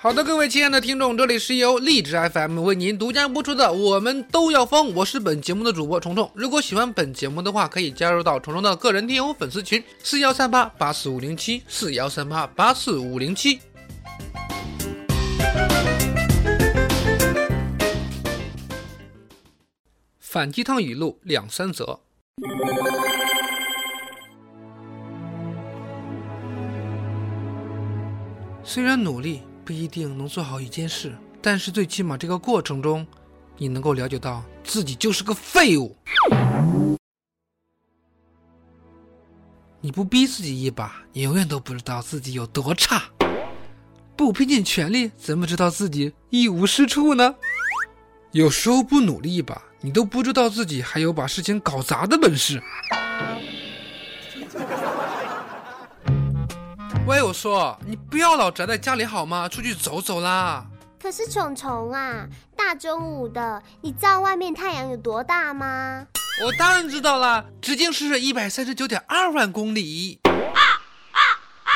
好的，各位亲爱的听众，这里是由荔枝 FM 为您独家播出的《我们都要疯》，我是本节目的主播虫虫。如果喜欢本节目的话，可以加入到虫虫的个人听友粉丝群：四幺三八八四五零七四幺三八八四五零七。反鸡汤语录两三则。虽然努力不一定能做好一件事，但是最起码这个过程中，你能够了解到自己就是个废物。你不逼自己一把，你永远都不知道自己有多差。不拼尽全力，怎么知道自己一无是处呢？有时候不努力一把，你都不知道自己还有把事情搞砸的本事。喂，我说，你不要老宅在家里好吗？出去走走啦！可是虫虫啊，大中午的，你知道外面太阳有多大吗？我当然知道啦，直径是一百三十九点二万公里。啊啊啊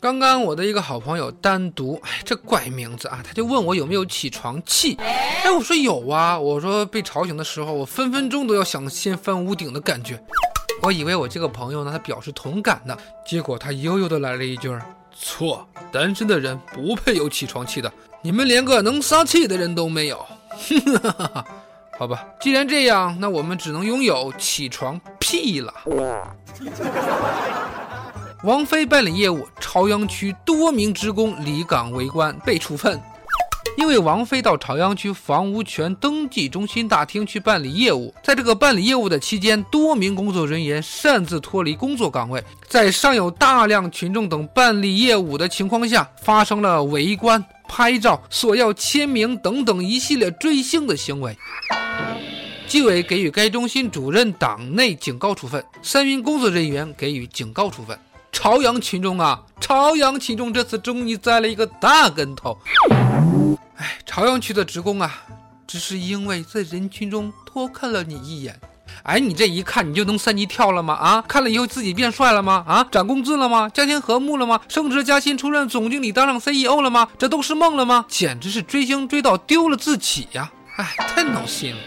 刚刚我的一个好朋友单独，哎，这怪名字啊，他就问我有没有起床气。哎，我说有啊，我说被吵醒的时候，我分分钟都要想掀翻屋顶的感觉。我以为我这个朋友呢，他表示同感呢，结果他悠悠的来了一句：“错，单身的人不配有起床气的，你们连个能撒气的人都没有。”好吧，既然这样，那我们只能拥有起床屁了。王菲办理业务，朝阳区多名职工离岗围观被处分。因为王菲到朝阳区房屋权登记中心大厅去办理业务，在这个办理业务的期间，多名工作人员擅自脱离工作岗位，在尚有大量群众等办理业务的情况下，发生了围观、拍照、索要签名等等一系列追星的行为。纪委给予该中心主任党内警告处分，三名工作人员给予警告处分。朝阳群众啊，朝阳群众这次终于栽了一个大跟头。哎，朝阳区的职工啊，只是因为在人群中多看了你一眼，哎，你这一看你就能三级跳了吗？啊，看了以后自己变帅了吗？啊，涨工资了吗？家庭和睦了吗？升职加薪，出任总经理，当上 CEO 了吗？这都是梦了吗？简直是追星追到丢了自己呀！哎，太闹心了。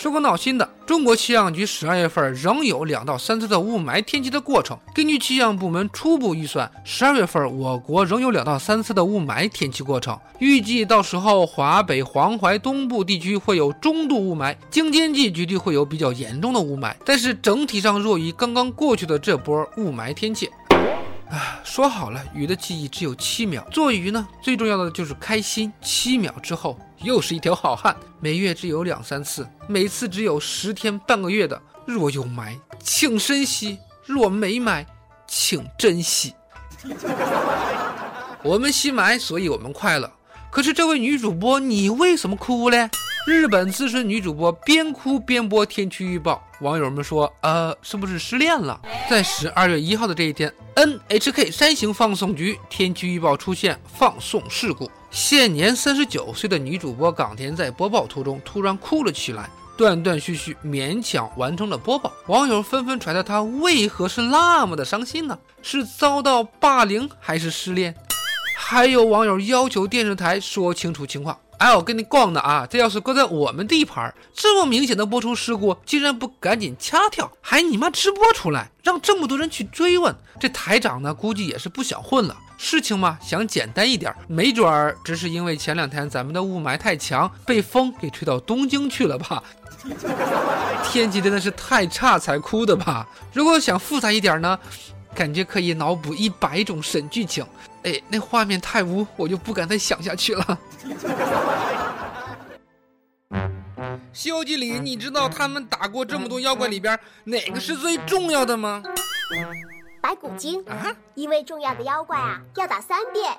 说个闹心的，中国气象局十二月份仍有两到三次的雾霾天气的过程。根据气象部门初步预算，十二月份我国仍有两到三次的雾霾天气过程。预计到时候华北、黄淮东部地区会有中度雾霾，京津冀局地会有比较严重的雾霾。但是整体上弱于刚刚过去的这波雾霾天气。啊，说好了，鱼的记忆只有七秒。做鱼呢，最重要的就是开心。七秒之后，又是一条好汉。每月只有两三次，每次只有十天半个月的。若有埋，请珍惜；若没埋，请珍惜。我们吸霾，所以我们快乐。可是这位女主播，你为什么哭嘞？日本资深女主播边哭边播天气预报，网友们说：“呃，是不是失恋了？”在十二月一号的这一天，NHK 山形放送局天气预报出现放送事故，现年三十九岁的女主播冈田在播报途中突然哭了起来，断断续续，勉强完成了播报。网友纷纷揣测她为何是那么的伤心呢？是遭到霸凌还是失恋？还有网友要求电视台说清楚情况。哎，我跟你逛的啊，这要是搁在我们地盘，这么明显的播出事故，竟然不赶紧掐掉，还你妈直播出来，让这么多人去追问，这台长呢，估计也是不想混了。事情嘛，想简单一点，没准儿只是因为前两天咱们的雾霾太强，被风给吹到东京去了吧？天气真的是太差才哭的吧？如果想复杂一点呢，感觉可以脑补一百种神剧情。哎，那画面太污，我就不敢再想下去了。《西游记》里，你知道他们打过这么多妖怪里边哪个是最重要的吗？白白骨精啊，因为重要的妖怪啊要打三遍。